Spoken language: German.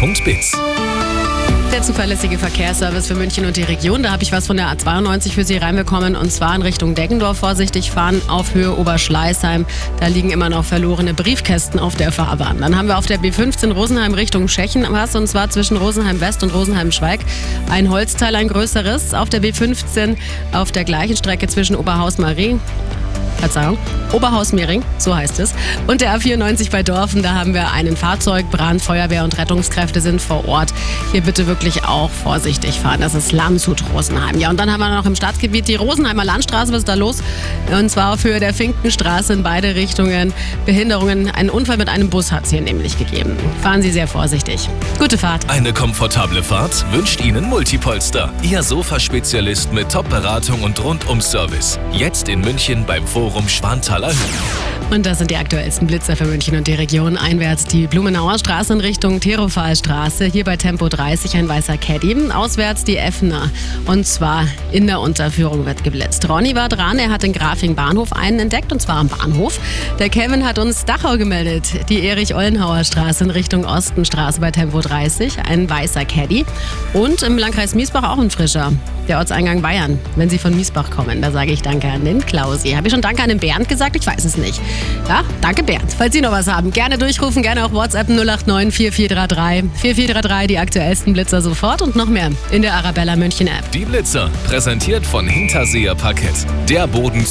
Bits. Der zuverlässige Verkehrsservice für München und die Region. Da habe ich was von der A92 für Sie reinbekommen und zwar in Richtung Deggendorf. Vorsichtig fahren auf Höhe Oberschleißheim. Da liegen immer noch verlorene Briefkästen auf der Fahrbahn. Dann haben wir auf der B15 Rosenheim Richtung Tschechen was und zwar zwischen Rosenheim West und Rosenheim Schweig. Ein Holzteil, ein größeres. Auf der B15 auf der gleichen Strecke zwischen Oberhaus-Marie Verzeihung, Oberhaus-Mehring, so heißt es. Und der A94 bei Dorfen, da haben wir einen Fahrzeugbrand, Feuerwehr und Rettungskräfte sind vor Ort. Hier bitte wirklich auch vorsichtig fahren. Das ist Landshut Rosenheim. Ja, und dann haben wir noch im Stadtgebiet die Rosenheimer Landstraße. Was ist da los? Und zwar auf Höhe der Finkenstraße in beide Richtungen. Behinderungen. Ein Unfall mit einem Bus hat es hier nämlich gegeben. Fahren Sie sehr vorsichtig. Gute Fahrt. Eine komfortable Fahrt wünscht Ihnen Multipolster. Ihr Sofaspezialist mit Top-Beratung und Rundum-Service. Jetzt in München beim Forum Schwanthaler Höhe. Und das sind die aktuellsten Blitzer für München und die Region. Einwärts die Blumenauer Straße in Richtung Therophalstraße. Hier bei Tempo 30 ein weißer Caddy. Auswärts die Effner. Und zwar in der Unterführung wird geblitzt. Ronny war dran. Er hat den Grafing Bahnhof einen entdeckt und zwar am Bahnhof. Der Kevin hat uns Dachau gemeldet. Die Erich-Ollenhauer Straße in Richtung Ostenstraße bei Tempo 30. Ein weißer Caddy. Und im Landkreis Miesbach auch ein frischer. Der Ortseingang Bayern. Wenn Sie von Miesbach kommen, da sage ich Danke an den Klausi. Habe ich schon Danke an den Bernd gesagt? Ich weiß es nicht. Ja, danke Bernd. Falls Sie noch was haben, gerne durchrufen, gerne auch WhatsApp 089 4433 4433, die aktuellsten Blitzer sofort und noch mehr in der Arabella München App. Die Blitzer, präsentiert von Hinterseher Parkett. Der Boden